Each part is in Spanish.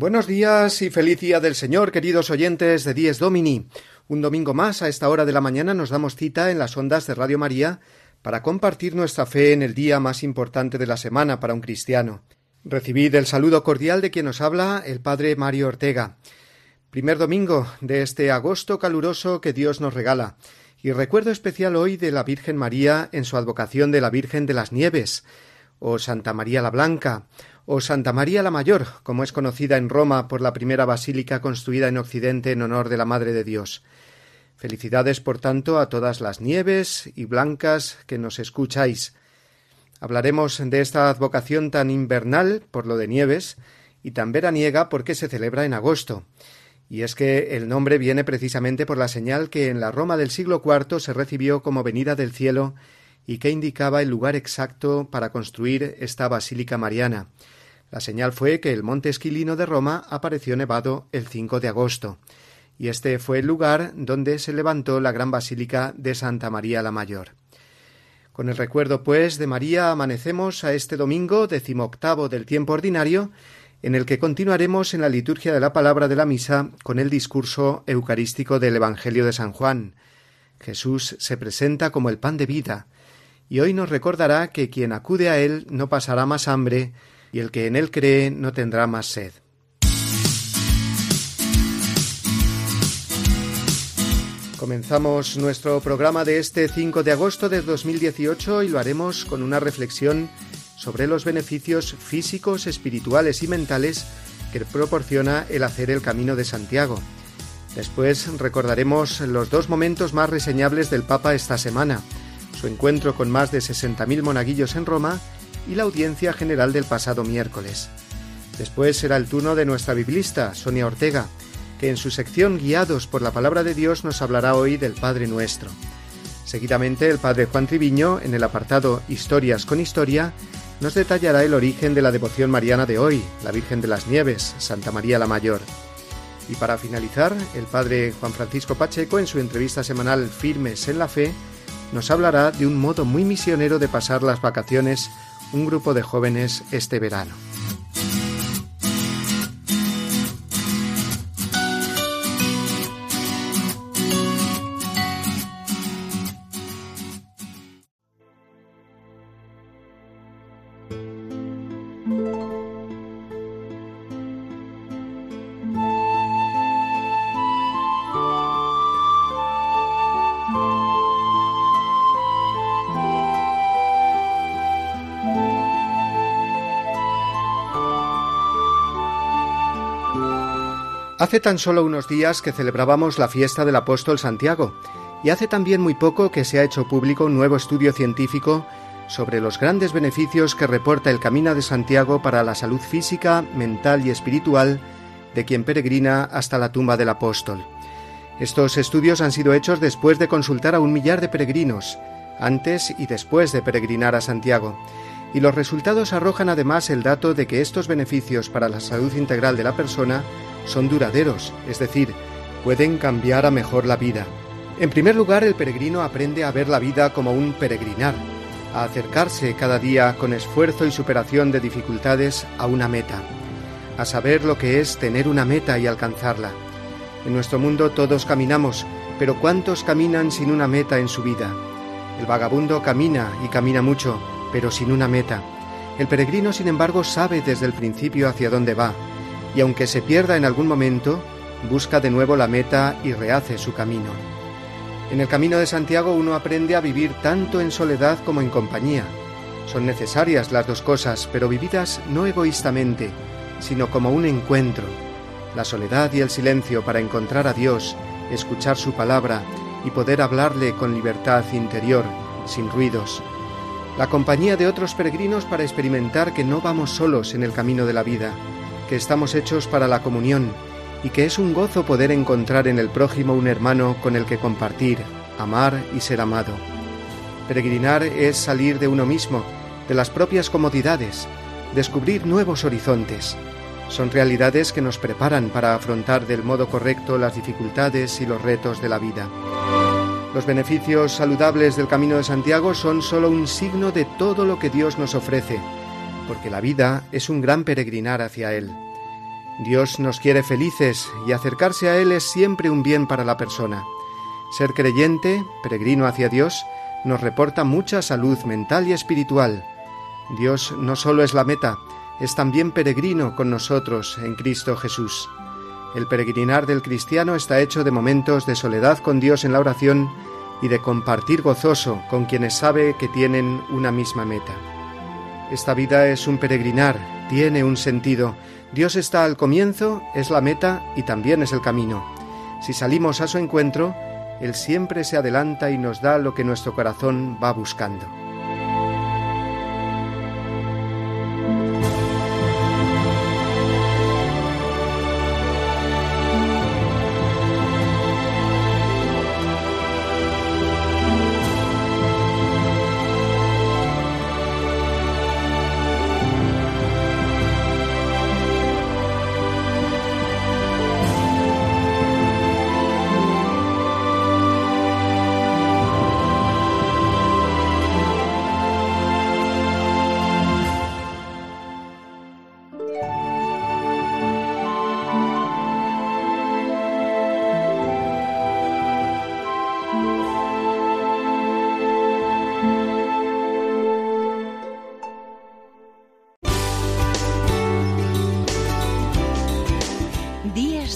Buenos días y feliz día del Señor, queridos oyentes de Dies Domini. Un domingo más a esta hora de la mañana nos damos cita en las ondas de Radio María para compartir nuestra fe en el día más importante de la semana para un cristiano. Recibid el saludo cordial de quien nos habla, el Padre Mario Ortega. Primer domingo de este agosto caluroso que Dios nos regala. Y recuerdo especial hoy de la Virgen María en su advocación de la Virgen de las Nieves, o Santa María la Blanca, o Santa María la Mayor, como es conocida en Roma por la primera basílica construida en Occidente en honor de la Madre de Dios. Felicidades, por tanto, a todas las nieves y blancas que nos escucháis. Hablaremos de esta advocación tan invernal por lo de nieves y tan veraniega porque se celebra en agosto. Y es que el nombre viene precisamente por la señal que en la Roma del siglo IV se recibió como venida del cielo y que indicaba el lugar exacto para construir esta basílica mariana. La señal fue que el monte Esquilino de Roma apareció nevado el 5 de agosto y este fue el lugar donde se levantó la gran basílica de Santa María la Mayor. Con el recuerdo, pues, de María amanecemos a este domingo decimoctavo del tiempo ordinario, en el que continuaremos en la liturgia de la palabra de la misa con el discurso eucarístico del Evangelio de San Juan. Jesús se presenta como el pan de vida, y hoy nos recordará que quien acude a él no pasará más hambre, y el que en él cree no tendrá más sed. Comenzamos nuestro programa de este 5 de agosto de 2018 y lo haremos con una reflexión sobre los beneficios físicos, espirituales y mentales que proporciona el hacer el Camino de Santiago. Después recordaremos los dos momentos más reseñables del Papa esta semana, su encuentro con más de 60.000 monaguillos en Roma y la audiencia general del pasado miércoles. Después será el turno de nuestra biblista, Sonia Ortega, que en su sección Guiados por la Palabra de Dios nos hablará hoy del Padre Nuestro. Seguidamente, el Padre Juan Triviño, en el apartado Historias con Historia, nos detallará el origen de la devoción mariana de hoy, la Virgen de las Nieves, Santa María la Mayor. Y para finalizar, el Padre Juan Francisco Pacheco, en su entrevista semanal Firmes en la Fe, nos hablará de un modo muy misionero de pasar las vacaciones un grupo de jóvenes este verano. Hace tan solo unos días que celebrábamos la fiesta del apóstol Santiago, y hace también muy poco que se ha hecho público un nuevo estudio científico sobre los grandes beneficios que reporta el Camino de Santiago para la salud física, mental y espiritual de quien peregrina hasta la tumba del apóstol. Estos estudios han sido hechos después de consultar a un millar de peregrinos, antes y después de peregrinar a Santiago, y los resultados arrojan además el dato de que estos beneficios para la salud integral de la persona son duraderos, es decir, pueden cambiar a mejor la vida. En primer lugar, el peregrino aprende a ver la vida como un peregrinar, a acercarse cada día con esfuerzo y superación de dificultades a una meta, a saber lo que es tener una meta y alcanzarla. En nuestro mundo todos caminamos, pero ¿cuántos caminan sin una meta en su vida? El vagabundo camina y camina mucho, pero sin una meta. El peregrino, sin embargo, sabe desde el principio hacia dónde va, y aunque se pierda en algún momento, busca de nuevo la meta y rehace su camino. En el camino de Santiago uno aprende a vivir tanto en soledad como en compañía. Son necesarias las dos cosas, pero vividas no egoístamente, sino como un encuentro. La soledad y el silencio para encontrar a Dios, escuchar su palabra y poder hablarle con libertad interior, sin ruidos. La compañía de otros peregrinos para experimentar que no vamos solos en el camino de la vida, que estamos hechos para la comunión y que es un gozo poder encontrar en el prójimo un hermano con el que compartir, amar y ser amado. Peregrinar es salir de uno mismo, de las propias comodidades, descubrir nuevos horizontes. Son realidades que nos preparan para afrontar del modo correcto las dificultades y los retos de la vida. Los beneficios saludables del Camino de Santiago son sólo un signo de todo lo que Dios nos ofrece, porque la vida es un gran peregrinar hacia Él. Dios nos quiere felices y acercarse a Él es siempre un bien para la persona. Ser creyente, peregrino hacia Dios, nos reporta mucha salud mental y espiritual. Dios no solo es la meta, es también peregrino con nosotros en Cristo Jesús. El peregrinar del cristiano está hecho de momentos de soledad con Dios en la oración y de compartir gozoso con quienes sabe que tienen una misma meta. Esta vida es un peregrinar, tiene un sentido. Dios está al comienzo, es la meta y también es el camino. Si salimos a su encuentro, Él siempre se adelanta y nos da lo que nuestro corazón va buscando.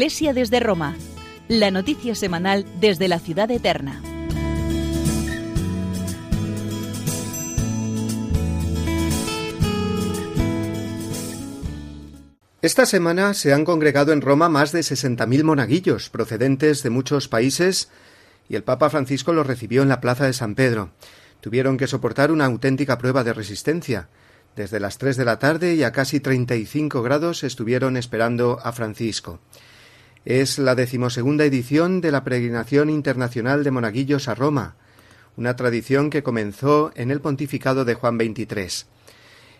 Iglesia desde Roma, la noticia semanal desde la ciudad eterna. Esta semana se han congregado en Roma más de 60.000 monaguillos procedentes de muchos países y el Papa Francisco los recibió en la Plaza de San Pedro. Tuvieron que soportar una auténtica prueba de resistencia. Desde las tres de la tarde y a casi 35 grados estuvieron esperando a Francisco. Es la decimosegunda edición de la Peregrinación Internacional de Monaguillos a Roma, una tradición que comenzó en el pontificado de Juan XXIII.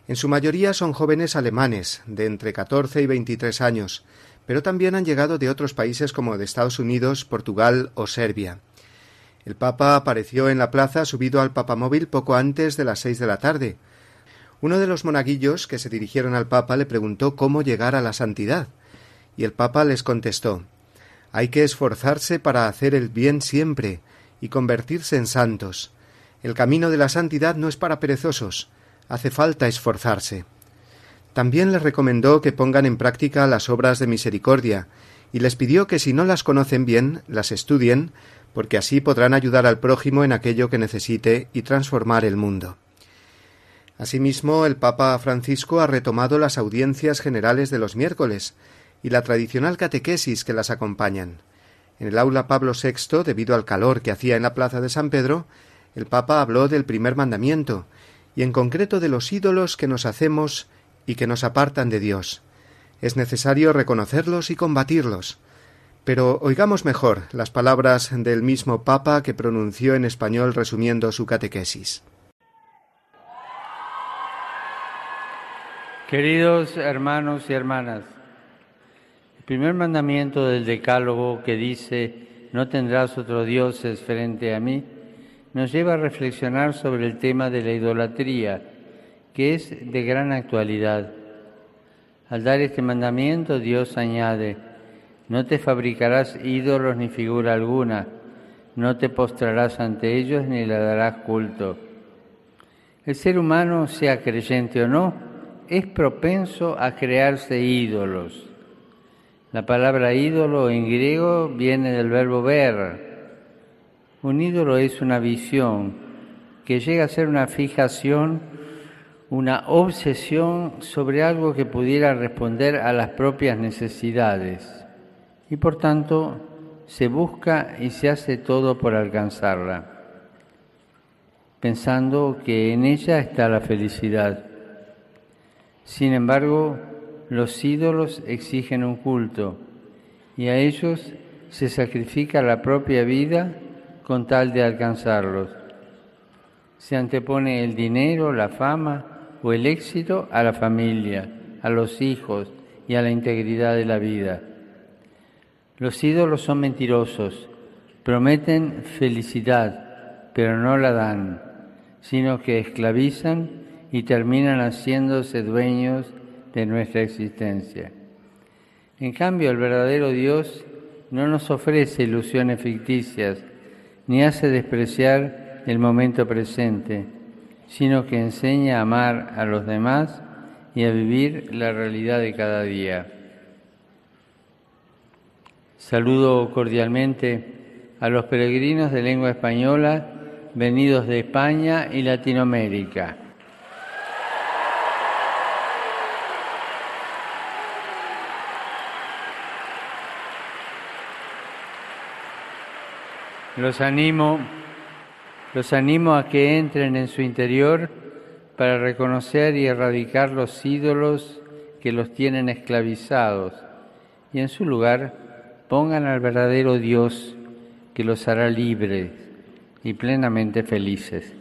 En su mayoría son jóvenes alemanes, de entre 14 y 23 años, pero también han llegado de otros países como de Estados Unidos, Portugal o Serbia. El Papa apareció en la plaza subido al papamóvil poco antes de las seis de la tarde. Uno de los monaguillos que se dirigieron al Papa le preguntó cómo llegar a la santidad. Y el Papa les contestó Hay que esforzarse para hacer el bien siempre y convertirse en santos. El camino de la santidad no es para perezosos, hace falta esforzarse. También les recomendó que pongan en práctica las obras de misericordia, y les pidió que si no las conocen bien, las estudien, porque así podrán ayudar al prójimo en aquello que necesite y transformar el mundo. Asimismo, el Papa Francisco ha retomado las audiencias generales de los miércoles y la tradicional catequesis que las acompañan. En el aula Pablo VI, debido al calor que hacía en la plaza de San Pedro, el Papa habló del primer mandamiento, y en concreto de los ídolos que nos hacemos y que nos apartan de Dios. Es necesario reconocerlos y combatirlos. Pero oigamos mejor las palabras del mismo Papa que pronunció en español resumiendo su catequesis. Queridos hermanos y hermanas, primer mandamiento del Decálogo que dice no tendrás otros dioses frente a mí, nos lleva a reflexionar sobre el tema de la idolatría, que es de gran actualidad. Al dar este mandamiento, Dios añade, no te fabricarás ídolos ni figura alguna, no te postrarás ante ellos ni le darás culto. El ser humano, sea creyente o no, es propenso a crearse ídolos. La palabra ídolo en griego viene del verbo ver. Un ídolo es una visión que llega a ser una fijación, una obsesión sobre algo que pudiera responder a las propias necesidades y por tanto se busca y se hace todo por alcanzarla, pensando que en ella está la felicidad. Sin embargo, los ídolos exigen un culto y a ellos se sacrifica la propia vida con tal de alcanzarlos. Se antepone el dinero, la fama o el éxito a la familia, a los hijos y a la integridad de la vida. Los ídolos son mentirosos, prometen felicidad, pero no la dan, sino que esclavizan y terminan haciéndose dueños de nuestra existencia. En cambio, el verdadero Dios no nos ofrece ilusiones ficticias, ni hace despreciar el momento presente, sino que enseña a amar a los demás y a vivir la realidad de cada día. Saludo cordialmente a los peregrinos de lengua española venidos de España y Latinoamérica. Los animo, los animo a que entren en su interior para reconocer y erradicar los ídolos que los tienen esclavizados y en su lugar pongan al verdadero Dios que los hará libres y plenamente felices.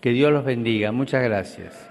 Que Dios los bendiga. Muchas gracias.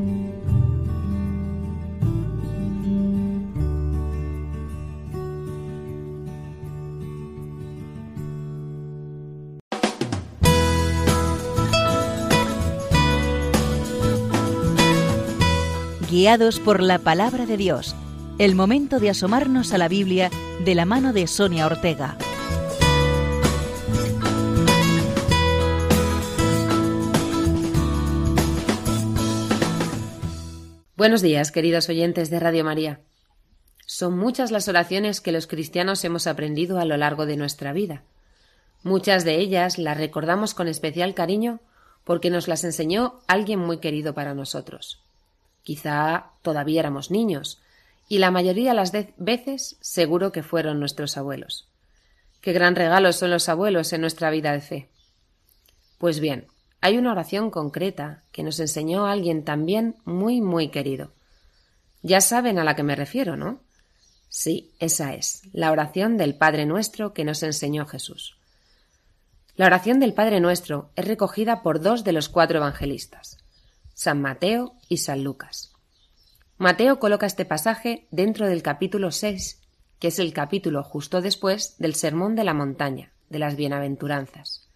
Guiados por la palabra de Dios. El momento de asomarnos a la Biblia de la mano de Sonia Ortega. Buenos días, queridos oyentes de Radio María. Son muchas las oraciones que los cristianos hemos aprendido a lo largo de nuestra vida. Muchas de ellas las recordamos con especial cariño porque nos las enseñó alguien muy querido para nosotros. Quizá todavía éramos niños, y la mayoría de las veces seguro que fueron nuestros abuelos. Qué gran regalo son los abuelos en nuestra vida de fe. Pues bien, hay una oración concreta que nos enseñó alguien también muy, muy querido. Ya saben a la que me refiero, ¿no? Sí, esa es, la oración del Padre Nuestro que nos enseñó Jesús. La oración del Padre Nuestro es recogida por dos de los cuatro evangelistas, San Mateo y San Lucas. Mateo coloca este pasaje dentro del capítulo 6, que es el capítulo justo después del Sermón de la Montaña, de las Bienaventuranzas.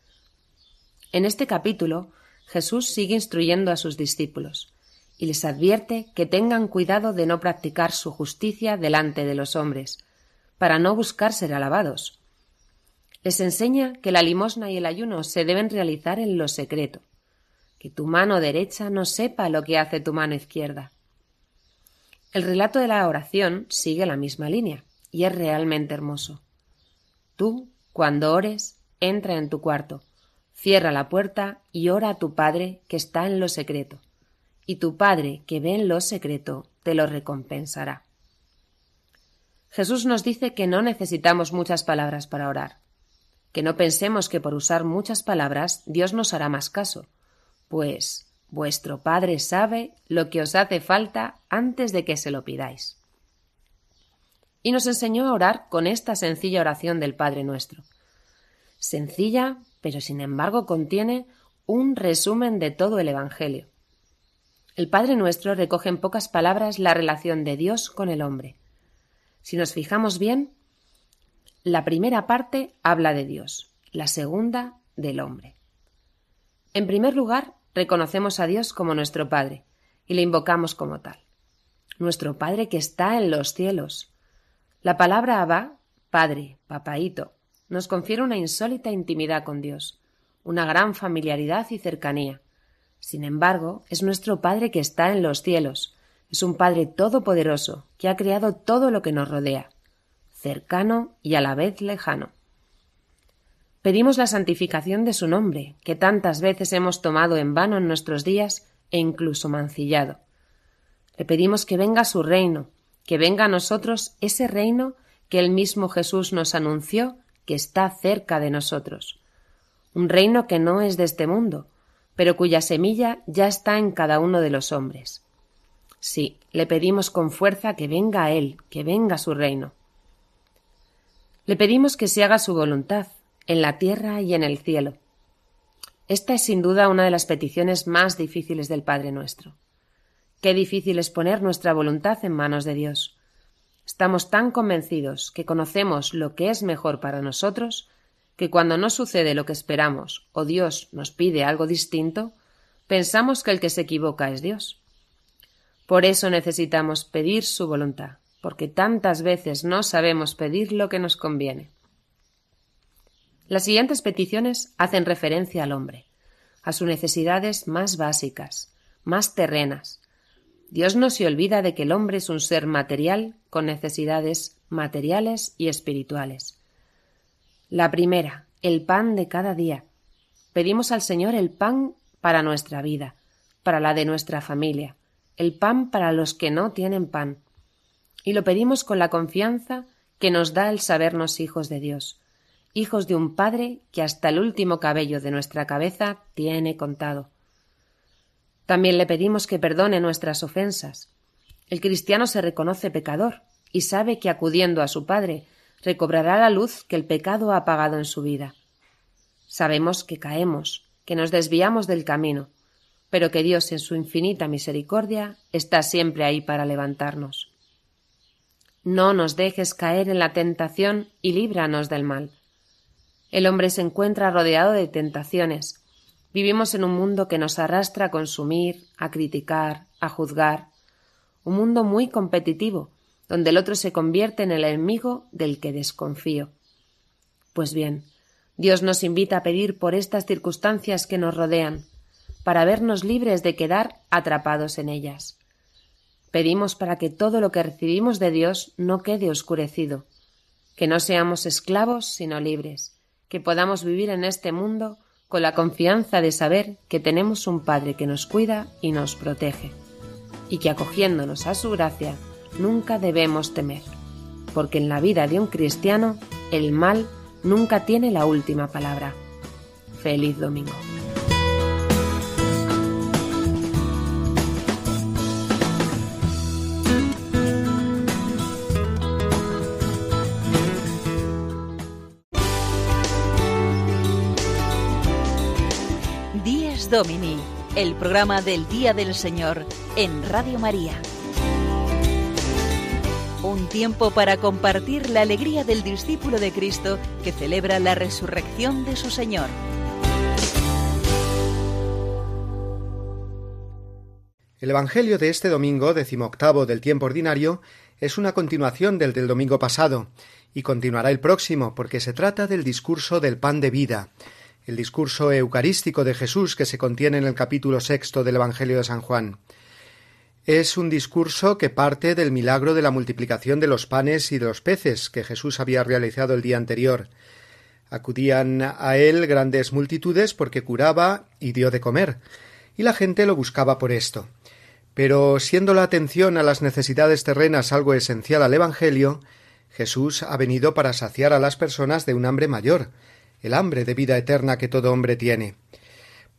En este capítulo, Jesús sigue instruyendo a sus discípulos y les advierte que tengan cuidado de no practicar su justicia delante de los hombres, para no buscar ser alabados. Les enseña que la limosna y el ayuno se deben realizar en lo secreto, que tu mano derecha no sepa lo que hace tu mano izquierda. El relato de la oración sigue la misma línea y es realmente hermoso. Tú, cuando ores, entra en tu cuarto, cierra la puerta y ora a tu Padre que está en lo secreto, y tu Padre que ve en lo secreto te lo recompensará. Jesús nos dice que no necesitamos muchas palabras para orar, que no pensemos que por usar muchas palabras Dios nos hará más caso, pues vuestro Padre sabe lo que os hace falta antes de que se lo pidáis. Y nos enseñó a orar con esta sencilla oración del Padre nuestro. Sencilla, pero sin embargo contiene un resumen de todo el Evangelio. El Padre nuestro recoge en pocas palabras la relación de Dios con el hombre. Si nos fijamos bien, la primera parte habla de Dios, la segunda del hombre. En primer lugar, reconocemos a Dios como nuestro Padre y le invocamos como tal. Nuestro Padre que está en los cielos. La palabra Abba, Padre, Papaíto, nos confiere una insólita intimidad con Dios, una gran familiaridad y cercanía. Sin embargo, es nuestro Padre que está en los cielos, es un Padre todopoderoso que ha creado todo lo que nos rodea, cercano y a la vez lejano. Pedimos la santificación de su nombre, que tantas veces hemos tomado en vano en nuestros días e incluso mancillado. Le pedimos que venga su reino, que venga a nosotros ese reino que el mismo Jesús nos anunció que está cerca de nosotros. Un reino que no es de este mundo, pero cuya semilla ya está en cada uno de los hombres. Sí, le pedimos con fuerza que venga a Él, que venga su reino. Le pedimos que se haga su voluntad, en la tierra y en el cielo. Esta es sin duda una de las peticiones más difíciles del Padre nuestro. Qué difícil es poner nuestra voluntad en manos de Dios. Estamos tan convencidos que conocemos lo que es mejor para nosotros que cuando no sucede lo que esperamos o Dios nos pide algo distinto, pensamos que el que se equivoca es Dios. Por eso necesitamos pedir su voluntad, porque tantas veces no sabemos pedir lo que nos conviene. Las siguientes peticiones hacen referencia al hombre, a sus necesidades más básicas, más terrenas. Dios no se olvida de que el hombre es un ser material con necesidades materiales y espirituales. La primera, el pan de cada día. Pedimos al Señor el pan para nuestra vida, para la de nuestra familia, el pan para los que no tienen pan. Y lo pedimos con la confianza que nos da el sabernos hijos de Dios, hijos de un Padre que hasta el último cabello de nuestra cabeza tiene contado. También le pedimos que perdone nuestras ofensas. El cristiano se reconoce pecador y sabe que acudiendo a su Padre recobrará la luz que el pecado ha apagado en su vida. Sabemos que caemos, que nos desviamos del camino, pero que Dios en su infinita misericordia está siempre ahí para levantarnos. No nos dejes caer en la tentación y líbranos del mal. El hombre se encuentra rodeado de tentaciones. Vivimos en un mundo que nos arrastra a consumir, a criticar, a juzgar. Un mundo muy competitivo, donde el otro se convierte en el enemigo del que desconfío. Pues bien, Dios nos invita a pedir por estas circunstancias que nos rodean, para vernos libres de quedar atrapados en ellas. Pedimos para que todo lo que recibimos de Dios no quede oscurecido, que no seamos esclavos sino libres, que podamos vivir en este mundo con la confianza de saber que tenemos un Padre que nos cuida y nos protege, y que acogiéndonos a su gracia nunca debemos temer, porque en la vida de un cristiano el mal nunca tiene la última palabra. Feliz domingo. Domini, el programa del Día del Señor en Radio María. Un tiempo para compartir la alegría del discípulo de Cristo que celebra la resurrección de su Señor. El Evangelio de este domingo, decimoctavo del tiempo ordinario, es una continuación del del domingo pasado, y continuará el próximo, porque se trata del discurso del pan de vida, el discurso eucarístico de Jesús que se contiene en el capítulo sexto del Evangelio de San Juan. Es un discurso que parte del milagro de la multiplicación de los panes y de los peces que Jesús había realizado el día anterior. Acudían a él grandes multitudes porque curaba y dio de comer, y la gente lo buscaba por esto. Pero siendo la atención a las necesidades terrenas algo esencial al Evangelio, Jesús ha venido para saciar a las personas de un hambre mayor, el hambre de vida eterna que todo hombre tiene.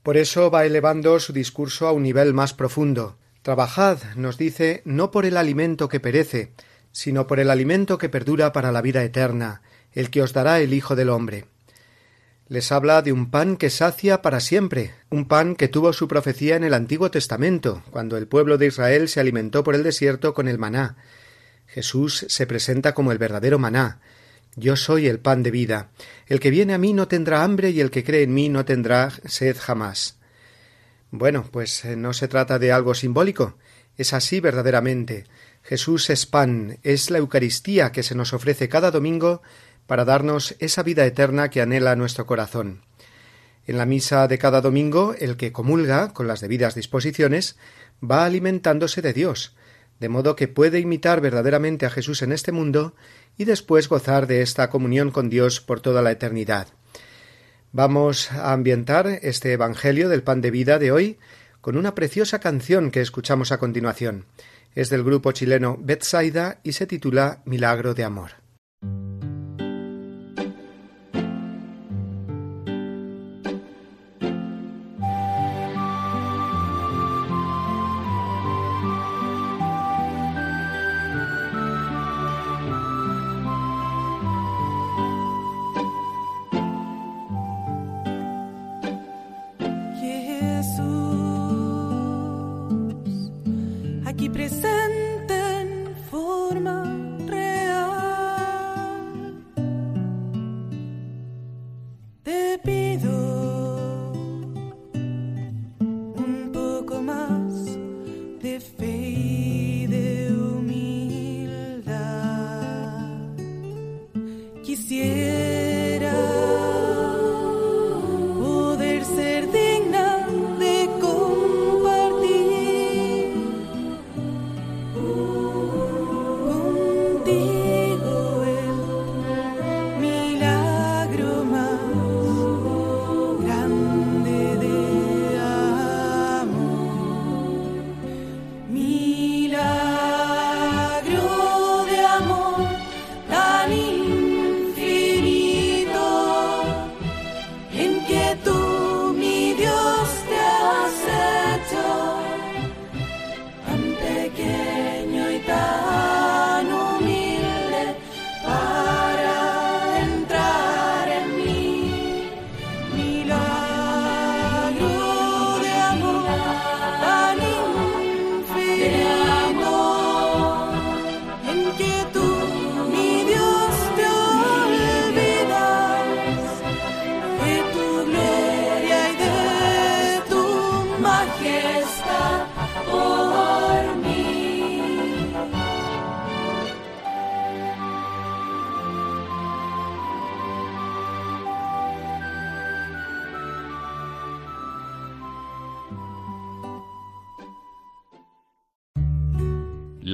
Por eso va elevando su discurso a un nivel más profundo, Trabajad, nos dice, no por el alimento que perece, sino por el alimento que perdura para la vida eterna, el que os dará el Hijo del hombre. Les habla de un pan que sacia para siempre, un pan que tuvo su profecía en el Antiguo Testamento, cuando el pueblo de Israel se alimentó por el desierto con el maná. Jesús se presenta como el verdadero maná. Yo soy el pan de vida. El que viene a mí no tendrá hambre y el que cree en mí no tendrá sed jamás. Bueno, pues eh, no se trata de algo simbólico, es así verdaderamente. Jesús es pan, es la Eucaristía que se nos ofrece cada domingo para darnos esa vida eterna que anhela nuestro corazón. En la misa de cada domingo, el que comulga, con las debidas disposiciones, va alimentándose de Dios, de modo que puede imitar verdaderamente a Jesús en este mundo y después gozar de esta comunión con Dios por toda la eternidad. Vamos a ambientar este Evangelio del pan de vida de hoy con una preciosa canción que escuchamos a continuación. Es del grupo chileno Betsaida y se titula Milagro de Amor. quisiera.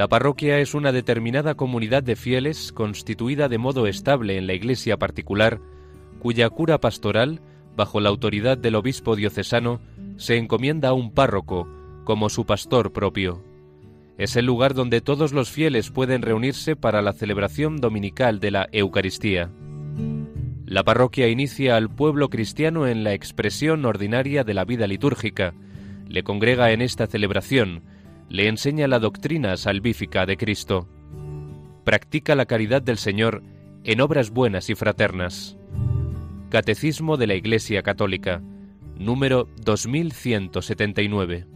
La parroquia es una determinada comunidad de fieles constituida de modo estable en la iglesia particular, cuya cura pastoral bajo la autoridad del obispo diocesano, se encomienda a un párroco como su pastor propio. Es el lugar donde todos los fieles pueden reunirse para la celebración dominical de la Eucaristía. La parroquia inicia al pueblo cristiano en la expresión ordinaria de la vida litúrgica, le congrega en esta celebración, le enseña la doctrina salvífica de Cristo. Practica la caridad del Señor en obras buenas y fraternas. Catecismo de la Iglesia Católica, número 2179.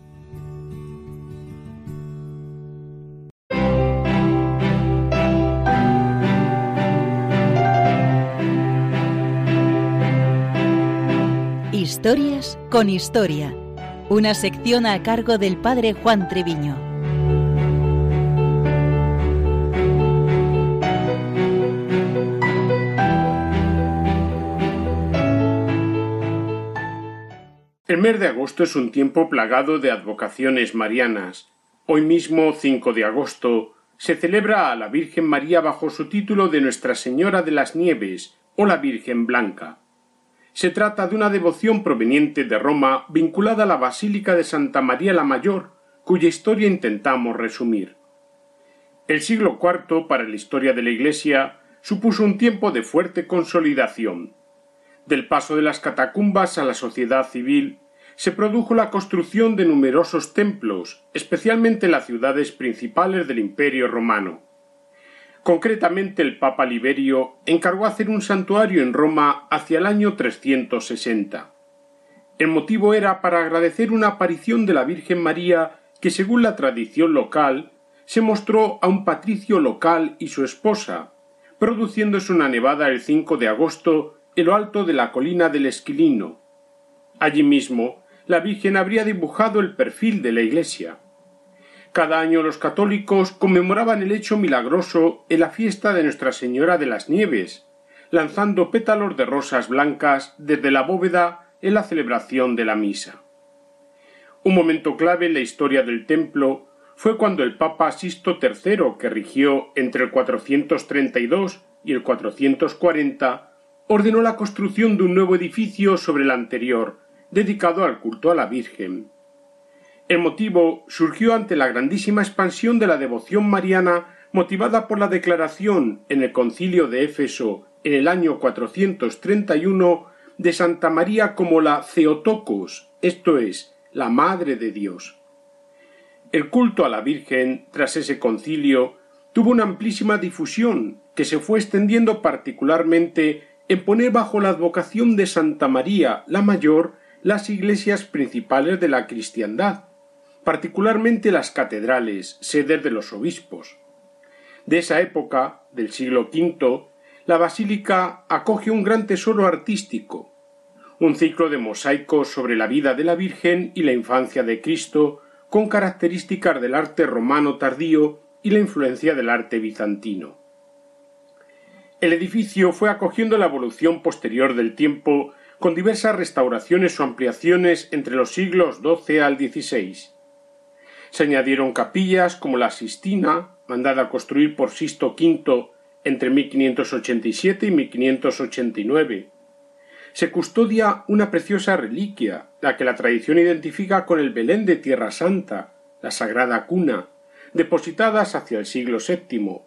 Historias con historia. Una sección a cargo del padre Juan Treviño. El mes de agosto es un tiempo plagado de advocaciones marianas. Hoy mismo, 5 de agosto, se celebra a la Virgen María bajo su título de Nuestra Señora de las Nieves o la Virgen Blanca. Se trata de una devoción proveniente de Roma vinculada a la Basílica de Santa María la Mayor, cuya historia intentamos resumir. El siglo IV para la historia de la Iglesia supuso un tiempo de fuerte consolidación. Del paso de las catacumbas a la sociedad civil se produjo la construcción de numerosos templos, especialmente en las ciudades principales del Imperio romano. Concretamente el Papa Liberio encargó hacer un santuario en Roma hacia el año 360. El motivo era para agradecer una aparición de la Virgen María que, según la tradición local, se mostró a un patricio local y su esposa, produciéndose una nevada el 5 de agosto en lo alto de la colina del Esquilino. Allí mismo la Virgen habría dibujado el perfil de la Iglesia. Cada año los católicos conmemoraban el hecho milagroso en la fiesta de Nuestra Señora de las Nieves, lanzando pétalos de rosas blancas desde la bóveda en la celebración de la misa. Un momento clave en la historia del templo fue cuando el Papa Sisto III, que rigió entre el 432 y el 440, ordenó la construcción de un nuevo edificio sobre el anterior, dedicado al culto a la Virgen. El motivo surgió ante la grandísima expansión de la devoción mariana motivada por la declaración en el concilio de Éfeso en el año 431 de Santa María como la Theotokos, esto es, la Madre de Dios. El culto a la Virgen, tras ese concilio, tuvo una amplísima difusión que se fue extendiendo particularmente en poner bajo la advocación de Santa María la Mayor las iglesias principales de la cristiandad, particularmente las catedrales, sedes de los obispos. De esa época, del siglo V, la basílica acoge un gran tesoro artístico, un ciclo de mosaicos sobre la vida de la Virgen y la infancia de Cristo, con características del arte romano tardío y la influencia del arte bizantino. El edificio fue acogiendo la evolución posterior del tiempo con diversas restauraciones o ampliaciones entre los siglos XII al XVI. Se añadieron capillas como la Sistina, mandada a construir por Sisto V entre 1587 y 1589. Se custodia una preciosa reliquia, la que la tradición identifica con el Belén de Tierra Santa, la Sagrada Cuna, depositadas hacia el siglo VII,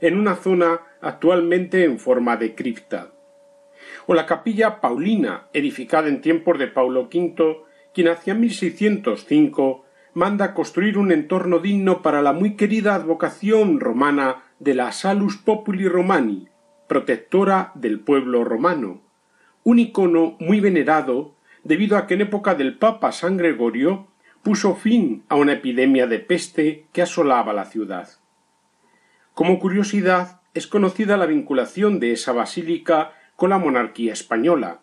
en una zona actualmente en forma de cripta o la capilla Paulina, edificada en tiempos de Paulo V, quien hacia 1605 manda construir un entorno digno para la muy querida advocación romana de la Salus Populi Romani, protectora del pueblo romano, un icono muy venerado debido a que en época del Papa San Gregorio puso fin a una epidemia de peste que asolaba la ciudad. Como curiosidad, es conocida la vinculación de esa basílica con la monarquía española,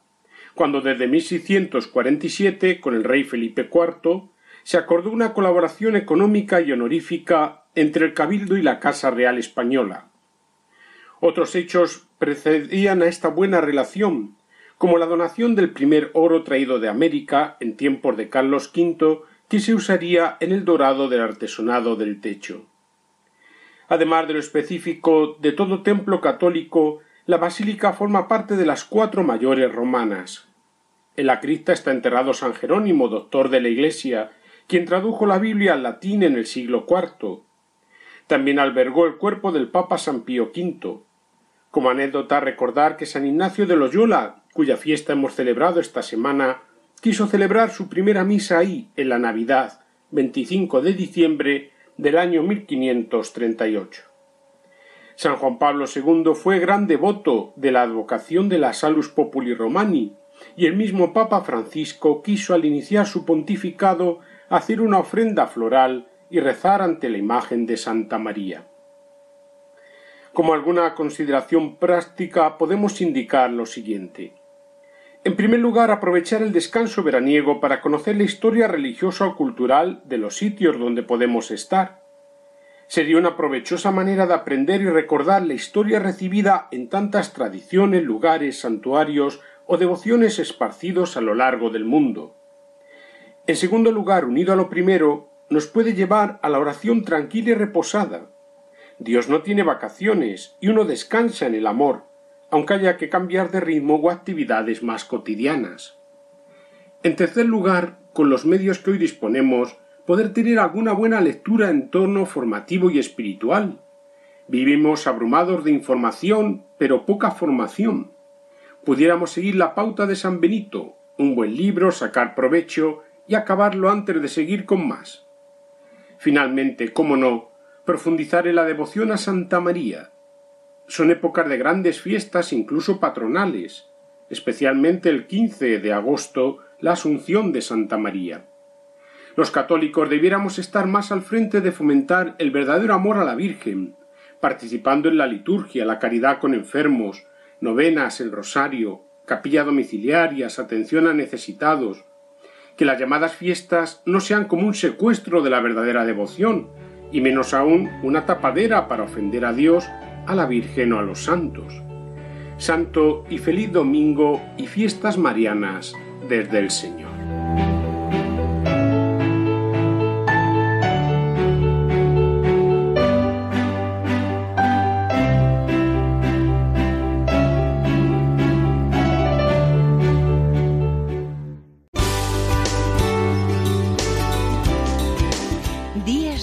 cuando desde 1647, con el rey Felipe IV, se acordó una colaboración económica y honorífica entre el Cabildo y la Casa Real Española. Otros hechos precedían a esta buena relación, como la donación del primer oro traído de América en tiempos de Carlos V, que se usaría en el dorado del artesonado del techo. Además de lo específico de todo templo católico la basílica forma parte de las cuatro mayores romanas. En la cripta está enterrado San Jerónimo, doctor de la Iglesia, quien tradujo la Biblia al latín en el siglo IV. También albergó el cuerpo del Papa San Pío V. Como anécdota recordar que San Ignacio de Loyola, cuya fiesta hemos celebrado esta semana, quiso celebrar su primera misa ahí, en la Navidad, 25 de diciembre del año 1538. San Juan Pablo II fue gran devoto de la advocación de la Salus Populi Romani, y el mismo Papa Francisco quiso al iniciar su pontificado hacer una ofrenda floral y rezar ante la imagen de Santa María. Como alguna consideración práctica podemos indicar lo siguiente. En primer lugar, aprovechar el descanso veraniego para conocer la historia religiosa o cultural de los sitios donde podemos estar. Sería una provechosa manera de aprender y recordar la historia recibida en tantas tradiciones, lugares, santuarios o devociones esparcidos a lo largo del mundo. En segundo lugar, unido a lo primero, nos puede llevar a la oración tranquila y reposada. Dios no tiene vacaciones y uno descansa en el amor, aunque haya que cambiar de ritmo o actividades más cotidianas. En tercer lugar, con los medios que hoy disponemos, poder tener alguna buena lectura en torno formativo y espiritual. Vivimos abrumados de información, pero poca formación. Pudiéramos seguir la pauta de San Benito, un buen libro, sacar provecho y acabarlo antes de seguir con más. Finalmente, cómo no, profundizar en la devoción a Santa María, son épocas de grandes fiestas, incluso patronales, especialmente el 15 de agosto, la Asunción de Santa María. Los católicos debiéramos estar más al frente de fomentar el verdadero amor a la Virgen, participando en la liturgia, la caridad con enfermos, novenas, el rosario, capilla domiciliarias, atención a necesitados, que las llamadas fiestas no sean como un secuestro de la verdadera devoción, y menos aún una tapadera para ofender a Dios a la Virgen o a los santos. Santo y feliz domingo y fiestas marianas desde el Señor.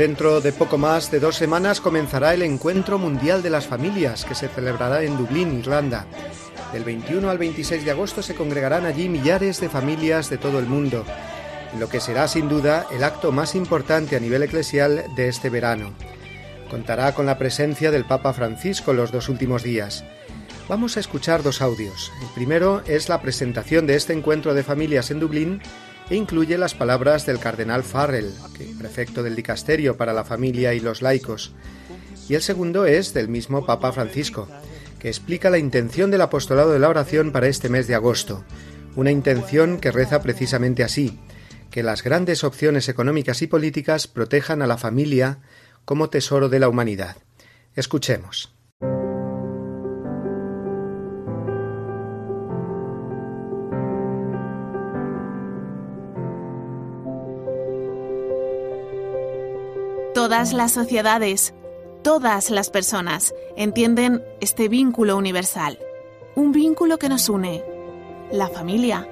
Dentro de poco más de dos semanas comenzará el Encuentro Mundial de las Familias, que se celebrará en Dublín, Irlanda. Del 21 al 26 de agosto se congregarán allí millares de familias de todo el mundo, lo que será sin duda el acto más importante a nivel eclesial de este verano. Contará con la presencia del Papa Francisco los dos últimos días. Vamos a escuchar dos audios. El primero es la presentación de este encuentro de familias en Dublín e incluye las palabras del cardenal Farrell, prefecto del dicasterio para la familia y los laicos. Y el segundo es del mismo Papa Francisco, que explica la intención del apostolado de la oración para este mes de agosto, una intención que reza precisamente así, que las grandes opciones económicas y políticas protejan a la familia como tesoro de la humanidad. Escuchemos. Todas las sociedades, todas las personas entienden este vínculo universal, un vínculo que nos une, la familia.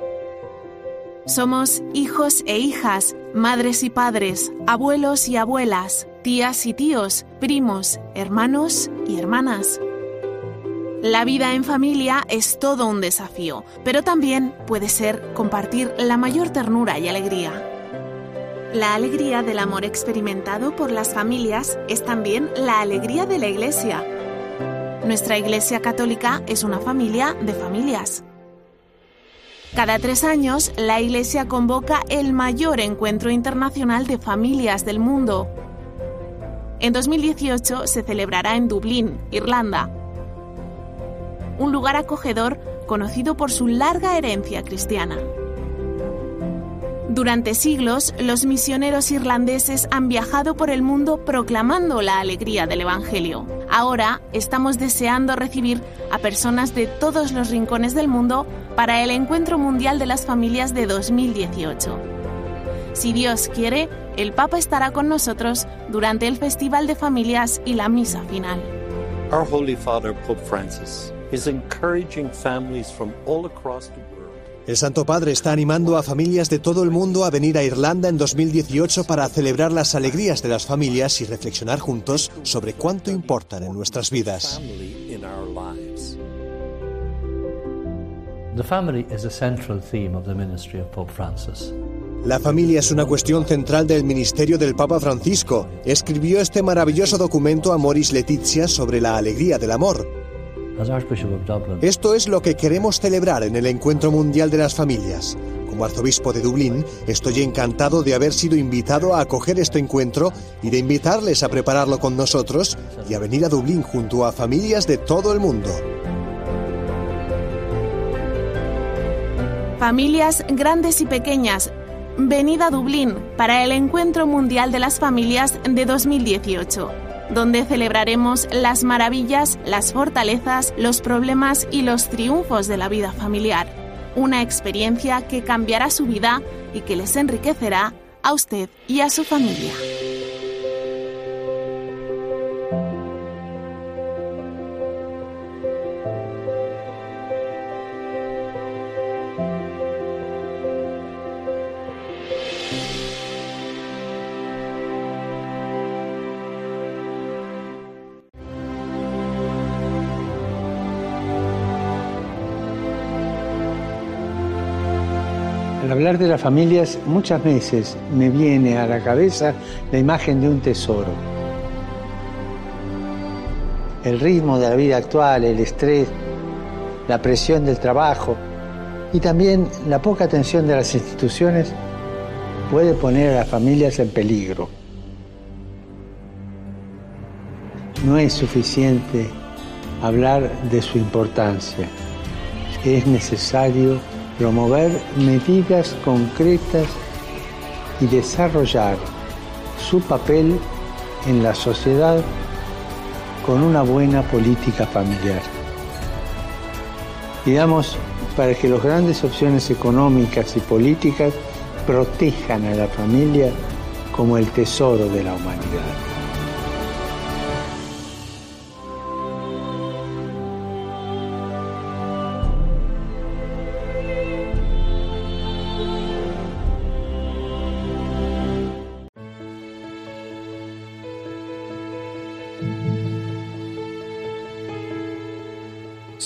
Somos hijos e hijas, madres y padres, abuelos y abuelas, tías y tíos, primos, hermanos y hermanas. La vida en familia es todo un desafío, pero también puede ser compartir la mayor ternura y alegría. La alegría del amor experimentado por las familias es también la alegría de la Iglesia. Nuestra Iglesia Católica es una familia de familias. Cada tres años, la Iglesia convoca el mayor encuentro internacional de familias del mundo. En 2018 se celebrará en Dublín, Irlanda. un lugar acogedor conocido por su larga herencia cristiana. Durante siglos, los misioneros irlandeses han viajado por el mundo proclamando la alegría del Evangelio. Ahora estamos deseando recibir a personas de todos los rincones del mundo para el Encuentro Mundial de las Familias de 2018. Si Dios quiere, el Papa estará con nosotros durante el Festival de Familias y la misa final. Our Holy Father, Pope Francis, is encouraging families from all across the world. El Santo Padre está animando a familias de todo el mundo a venir a Irlanda en 2018 para celebrar las alegrías de las familias y reflexionar juntos sobre cuánto importan en nuestras vidas. family in our lives. The family is a central theme of the ministry of Pope Francis. La familia es una cuestión central del ministerio del Papa Francisco. Escribió este maravilloso documento Amoris Letizia sobre la alegría del amor. Esto es lo que queremos celebrar en el Encuentro Mundial de las Familias. Como arzobispo de Dublín, estoy encantado de haber sido invitado a acoger este encuentro y de invitarles a prepararlo con nosotros y a venir a Dublín junto a familias de todo el mundo. Familias grandes y pequeñas, venid a Dublín para el Encuentro Mundial de las Familias de 2018, donde celebraremos las maravillas, las fortalezas, los problemas y los triunfos de la vida familiar. Una experiencia que cambiará su vida y que les enriquecerá a usted y a su familia. Al hablar de las familias, muchas veces me viene a la cabeza la imagen de un tesoro. El ritmo de la vida actual, el estrés, la presión del trabajo y también la poca atención de las instituciones puede poner a las familias en peligro. No es suficiente hablar de su importancia. Es necesario promover medidas concretas y desarrollar su papel en la sociedad con una buena política familiar. Digamos, para que las grandes opciones económicas y políticas protejan a la familia como el tesoro de la humanidad.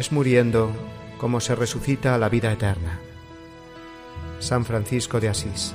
es muriendo como se resucita a la vida eterna. San Francisco de Asís.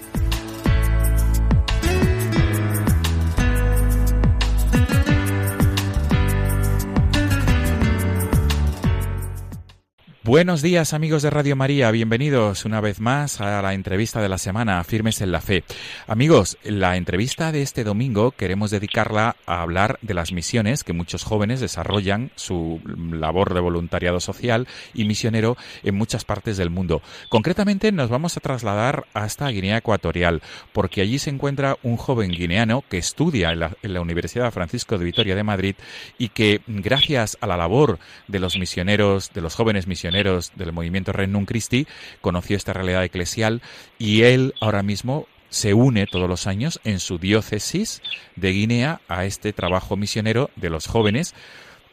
Buenos días amigos de Radio María, bienvenidos una vez más a la entrevista de la semana, Firmes en la Fe. Amigos, la entrevista de este domingo queremos dedicarla a hablar de las misiones que muchos jóvenes desarrollan su labor de voluntariado social y misionero en muchas partes del mundo. Concretamente nos vamos a trasladar hasta Guinea Ecuatorial, porque allí se encuentra un joven guineano que estudia en la, Universidad Francisco de Vitoria de Madrid y que gracias a la labor de los misioneros, de los jóvenes misioneros, del movimiento Renun Christi, conoció esta realidad eclesial y él ahora mismo se une todos los años en su diócesis de Guinea a este trabajo misionero de los jóvenes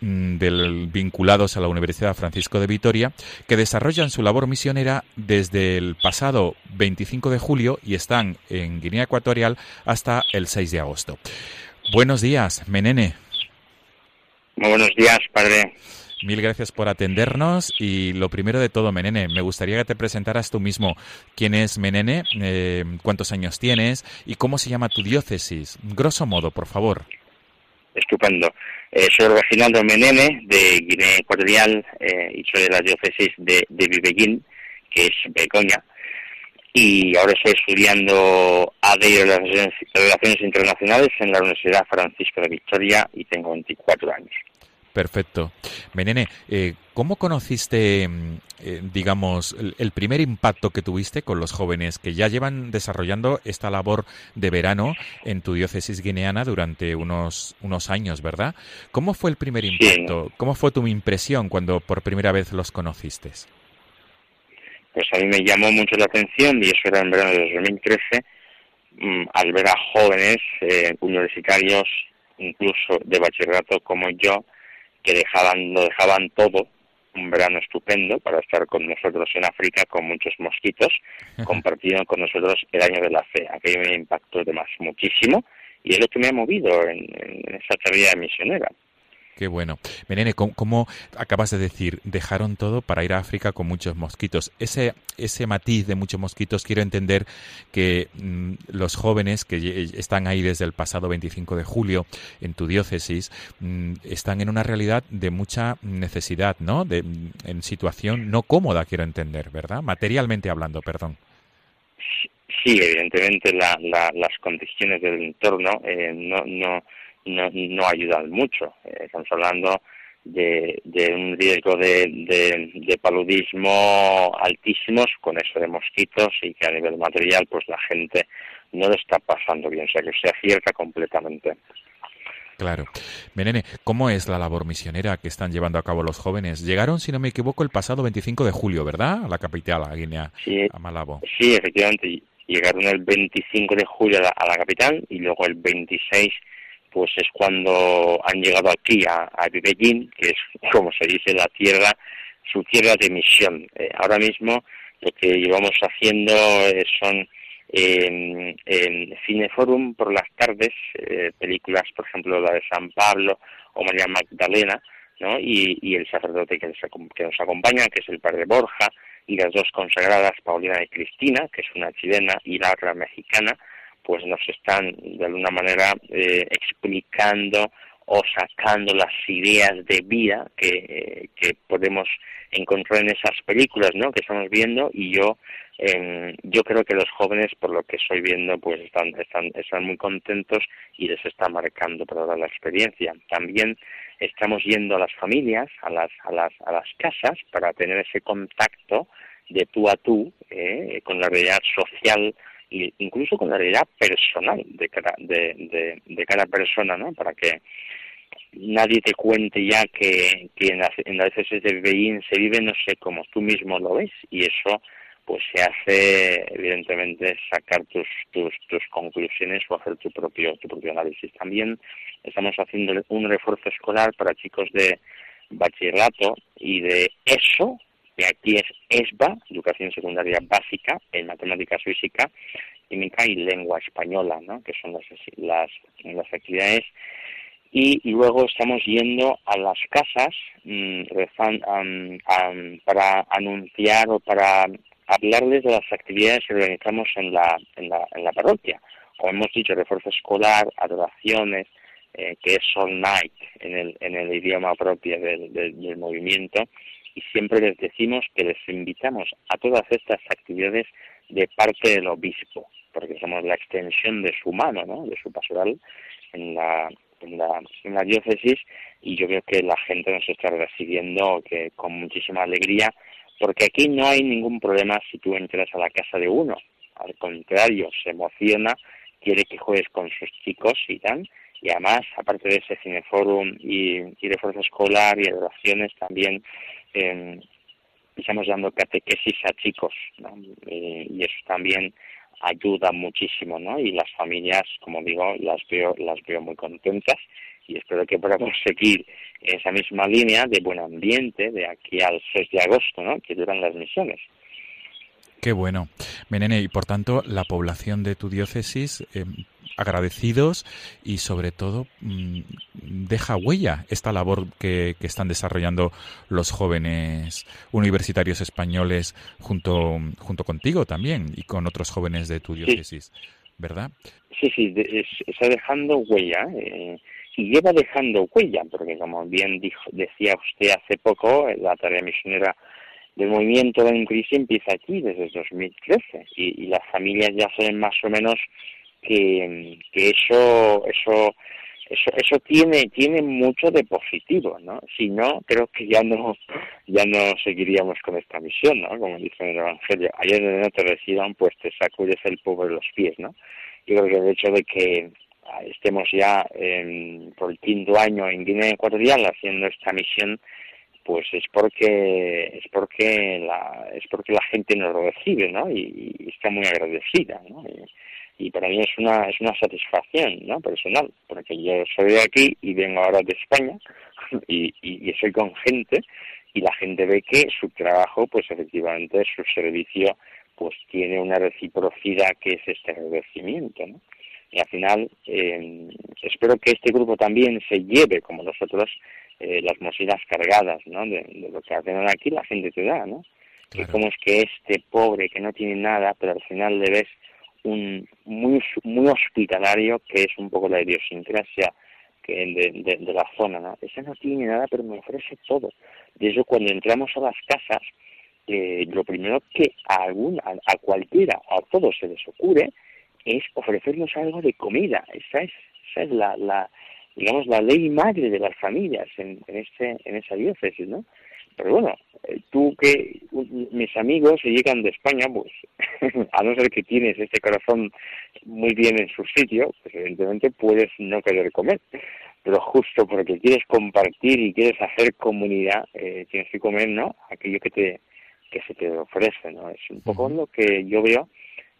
mm, del, vinculados a la Universidad Francisco de Vitoria, que desarrollan su labor misionera desde el pasado 25 de julio y están en Guinea Ecuatorial hasta el 6 de agosto. Buenos días, Menene. Buenos días, padre. Mil gracias por atendernos y lo primero de todo, Menene, me gustaría que te presentaras tú mismo. ¿Quién es Menene? Eh, ¿Cuántos años tienes? ¿Y cómo se llama tu diócesis? Grosso modo, por favor. Estupendo. Eh, soy Reginaldo Menene, de Guinea Ecuatorial, eh, y soy de la diócesis de, de Vivellín, que es Begoña. Y ahora estoy estudiando AD y Relaciones, Internacionales en la Universidad Francisco de Victoria y tengo 24 años. Perfecto. Menene, eh, ¿cómo conociste, mm, eh, digamos, el, el, primer impacto que tuviste con los jóvenes que ya llevan desarrollando esta labor de verano en tu diócesis guineana durante unos, unos años, ¿verdad? ¿Cómo fue el primer impacto? Sí. ¿Cómo fue tu impresión cuando por primera vez los conociste? Pues a mí me llamó mucho la atención, y eso era en verano de 2013, mmm, al ver a jóvenes eh, universitarios, incluso de bachillerato como yo, que dejaban, lo dejaban todo, un verano estupendo para estar con nosotros en África con muchos mosquitos, compartiendo con nosotros el año de la fe. Aquello me impactó además muchísimo y es lo que me ha movido en, en esa tarea misionera. Qué bueno. Menene, ¿cómo, ¿cómo, acabas de decir? Dejaron todo para ir a África con muchos mosquitos. Ese, ese matiz de muchos mosquitos, quiero entender que mmm, los jóvenes que están ahí desde el pasado 25 de julio en tu diócesis mmm, están en una realidad de mucha necesidad, ¿no? De, en situación no cómoda, quiero entender, ¿verdad? Materialmente hablando, perdón. Sí, evidentemente la, la, las condiciones del entorno eh, no no, no ayudan mucho. Eh, estamos hablando de, de un riesgo de, de, de, paludismo altísimos con eso de mosquitos y que a nivel material pues la gente no lo está pasando bien, o sea que se acierta completamente. Claro. Menene, ¿cómo es la labor misionera que están llevando a cabo los jóvenes? Llegaron, si no me equivoco, el pasado 25 de julio, ¿verdad? A la capital, a Guinea, sí, a Malabo. Sí, efectivamente. Llegaron el 25 de julio a la, a la capital y luego el 26 pues es cuando han llegado aquí a, a Bibellín, que es, como se dice, la tierra, su tierra de misión. Eh, ahora mismo lo que llevamos haciendo eh, son en Cineforum por las tardes, eh, películas, por ejemplo, la de San Pablo o María Magdalena, ¿no? y, y el sacerdote que, que nos acompaña, que es el padre Borja, y las dos consagradas, Paulina y Cristina, que es una chilena y la otra mexicana, pues nos están de alguna manera eh, explicando o sacando las ideas de vida que, eh, que podemos encontrar en esas películas ¿no? que estamos viendo y yo eh, yo creo que los jóvenes por lo que estoy viendo pues están están están muy contentos y les está marcando toda la experiencia también estamos yendo a las familias a las a las a las casas para tener ese contacto de tú a tú eh, con la realidad social incluso con la realidad personal de cada, de, de, cada persona, ¿no? Para que nadie te cuente ya que, que en las, en las de Beín se vive, no sé, como tú mismo lo ves, y eso pues se hace evidentemente sacar tus, tus, tus conclusiones o hacer tu propio, tu propio análisis. También estamos haciendo un refuerzo escolar para chicos de bachillerato y de eso, que aquí es ESBA, Educación Secundaria Básica, en Matemáticas Física, Química y Lengua Española, ¿no? que son las, las, las actividades. Y, luego estamos yendo a las casas um, para anunciar o para hablarles de las actividades que organizamos en la, en la, en la parroquia. Como hemos dicho, refuerzo escolar, adoraciones, eh, que es All Night en el, en el idioma propio del, del movimiento, y siempre les decimos que les invitamos a todas estas actividades de parte del obispo, porque somos la extensión de su mano, ¿no? de su pastoral en la, en la, diócesis y yo creo que la gente nos está recibiendo que con muchísima alegría porque aquí no hay ningún problema si tú entras a la casa de uno, al contrario, se emociona, quiere que juegues con sus chicos y tal, y además, aparte de ese cineforum y, y de fuerza escolar y oraciones, también eh, estamos dando catequesis a chicos, ¿no? Eh, y eso también ayuda muchísimo, ¿no? Y las familias, como digo, las veo, las veo muy contentas y espero que podamos seguir esa misma línea de buen ambiente de aquí al 6 de agosto, ¿no? Que duran las misiones. Qué bueno. Menene, y por tanto, la población de tu diócesis, eh, agradecidos y sobre todo mm, deja huella esta labor que, que, están desarrollando los jóvenes universitarios españoles junto, junto contigo también y con otros jóvenes de tu diócesis, sí. ¿verdad? Sí, sí, de, está dejando huella. Eh, y lleva dejando huella, porque como bien dijo, decía usted hace poco, la tarea misionera del movimiento de crisis empieza aquí desde el 2013 y, y, las familias ya saben más o menos que, eso eso eso eso tiene tiene mucho de positivo no si no creo que ya no ya no seguiríamos con esta misión no como dice el evangelio ayer donde no te reciban pues te sacudes el de los pies no yo creo que el hecho de que estemos ya por el quinto año en Guinea Ecuatorial haciendo esta misión pues es porque es porque la es porque la gente nos recibe no y, está muy agradecida no y, para mí es una es una satisfacción no personal porque yo soy de aquí y vengo ahora de España y, y, y soy con gente y la gente ve que su trabajo pues efectivamente su servicio pues tiene una reciprocidad que es este agradecimiento no y al final eh, espero que este grupo también se lleve como nosotros eh, las mochilas cargadas ¿no? De, de, lo que final aquí la gente te da ¿no? Claro. que como es que este pobre que no tiene nada pero al final le ves un muy muy hospitalario que es un poco la idiosincrasia que de, de, de, la zona ¿no? ese no tiene nada pero me ofrece todo de eso cuando entramos a las casas eh, lo primero que a algún a, a cualquiera a todos se les ocurre es ofrecernos algo de comida. Esa es, esa es la, la, digamos, la ley madre de las familias en, en, este, en esa diócesis, ¿no? Pero bueno, eh, tú que mis amigos se llegan de España, pues a no ser que tienes este corazón muy bien en su sitio, pues evidentemente puedes no querer comer. Pero justo porque quieres compartir y quieres hacer comunidad, eh, tienes que comer, ¿no? Aquello que te que se te ofrece, ¿no? Es un poco lo que yo veo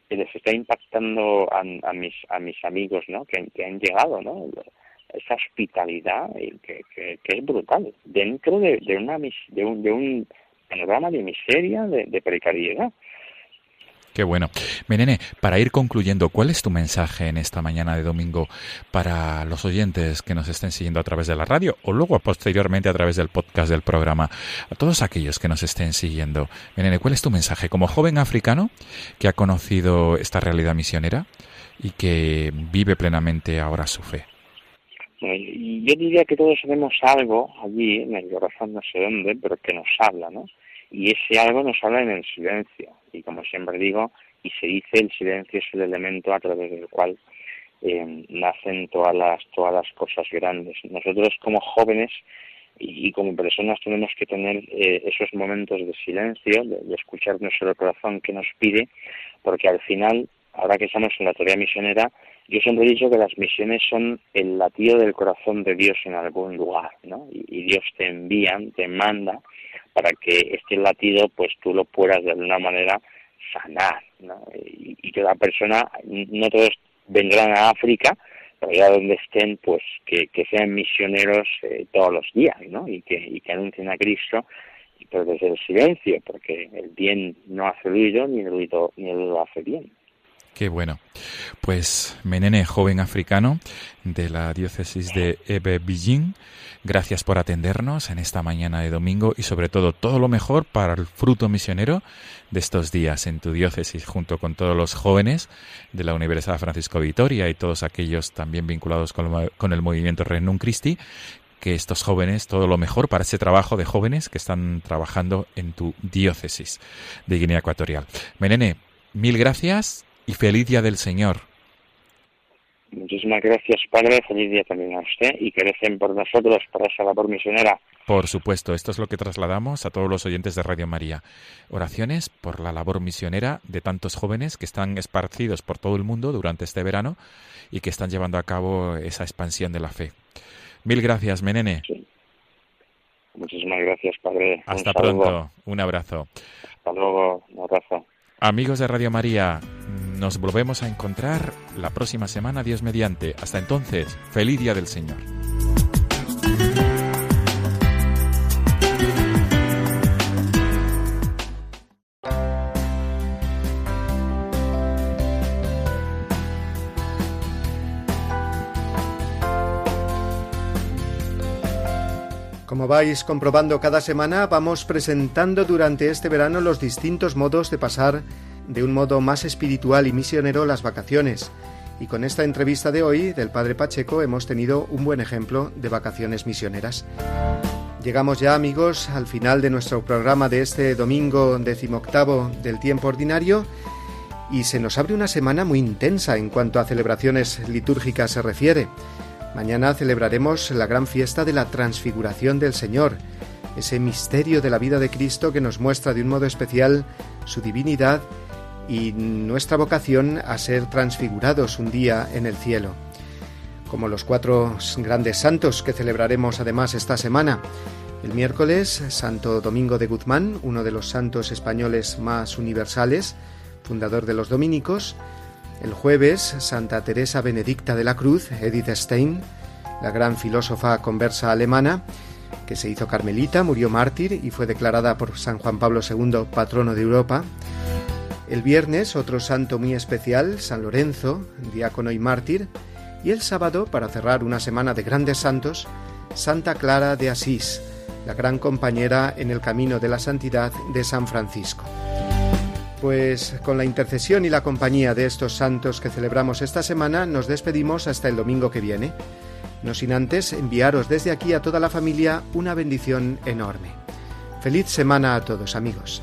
que les está impactando a, a mis a mis amigos no que, que han llegado no esa hospitalidad que, que, que es brutal dentro de, de una de un, de un panorama de miseria de, de precariedad Qué bueno. Menene, para ir concluyendo, ¿cuál es tu mensaje en esta mañana de domingo para los oyentes que nos estén siguiendo a través de la radio o luego posteriormente a través del podcast del programa? A todos aquellos que nos estén siguiendo. Menene, ¿cuál es tu mensaje como joven africano que ha conocido esta realidad misionera y que vive plenamente ahora su fe? Yo diría que todos tenemos algo allí, en el corazón no sé dónde, pero que nos habla, ¿no? y ese algo nos habla en el silencio y como siempre digo y se dice el silencio es el elemento a través del cual eh, nacen todas las todas las cosas grandes nosotros como jóvenes y, y como personas tenemos que tener eh, esos momentos de silencio de, de escuchar nuestro corazón que nos pide porque al final ahora que estamos en la teoría misionera yo siempre he dicho que las misiones son el latido del corazón de Dios en algún lugar, ¿no? Y, Dios te envía, te manda para que este latido pues tú lo puedas de alguna manera sanar ¿no? y, que la persona no todos vendrán a África pero allá donde estén pues que, que sean misioneros eh, todos los días ¿no? y que y que anuncien a Cristo pero desde el silencio porque el bien no hace ruido ni el ruido ni el ruido hace bien Qué bueno. Pues Menene, joven africano de la diócesis de Ebe Bijin, gracias por atendernos en esta mañana de domingo y sobre todo todo lo mejor para el fruto misionero de estos días en tu diócesis junto con todos los jóvenes de la Universidad Francisco Vitoria y todos aquellos también vinculados con, el movimiento Renum Christi que estos jóvenes, todo lo mejor para ese trabajo de jóvenes que están trabajando en tu diócesis de Guinea Ecuatorial. Menene, mil gracias y feliz día del Señor. Muchísimas gracias, Padre. Feliz día también a usted y que recen por nosotros para esa labor misionera. Por supuesto, esto es lo que trasladamos a todos los oyentes de Radio María. Oraciones por la labor misionera de tantos jóvenes que están esparcidos por todo el mundo durante este verano y que están llevando a cabo esa expansión de la fe. Mil gracias, Menene. Muchísimas gracias, Padre. Hasta pronto. Un abrazo. Hasta luego. Un abrazo. Amigos de Radio María, nos volvemos a encontrar la próxima semana, Dios mediante. Hasta entonces, feliz día del Señor. Como vais comprobando cada semana, vamos presentando durante este verano los distintos modos de pasar de un modo más espiritual y misionero las vacaciones. Y con esta entrevista de hoy del Padre Pacheco hemos tenido un buen ejemplo de vacaciones misioneras. Llegamos ya, amigos, al final de nuestro programa de este domingo decimoctavo del tiempo ordinario y se nos abre una semana muy intensa en cuanto a celebraciones litúrgicas se refiere. Mañana celebraremos la gran fiesta de la transfiguración del Señor, ese misterio de la vida de Cristo que nos muestra de un modo especial su divinidad y nuestra vocación a ser transfigurados un día en el cielo. Como los cuatro grandes santos que celebraremos además esta semana. El miércoles, Santo Domingo de Guzmán, uno de los santos españoles más universales, fundador de los dominicos. El jueves, Santa Teresa Benedicta de la Cruz, Edith Stein, la gran filósofa conversa alemana, que se hizo carmelita, murió mártir y fue declarada por San Juan Pablo II patrono de Europa. El viernes, otro santo muy especial, San Lorenzo, diácono y mártir. Y el sábado, para cerrar una semana de grandes santos, Santa Clara de Asís, la gran compañera en el camino de la santidad de San Francisco. Pues con la intercesión y la compañía de estos santos que celebramos esta semana, nos despedimos hasta el domingo que viene. No sin antes enviaros desde aquí a toda la familia una bendición enorme. Feliz semana a todos amigos.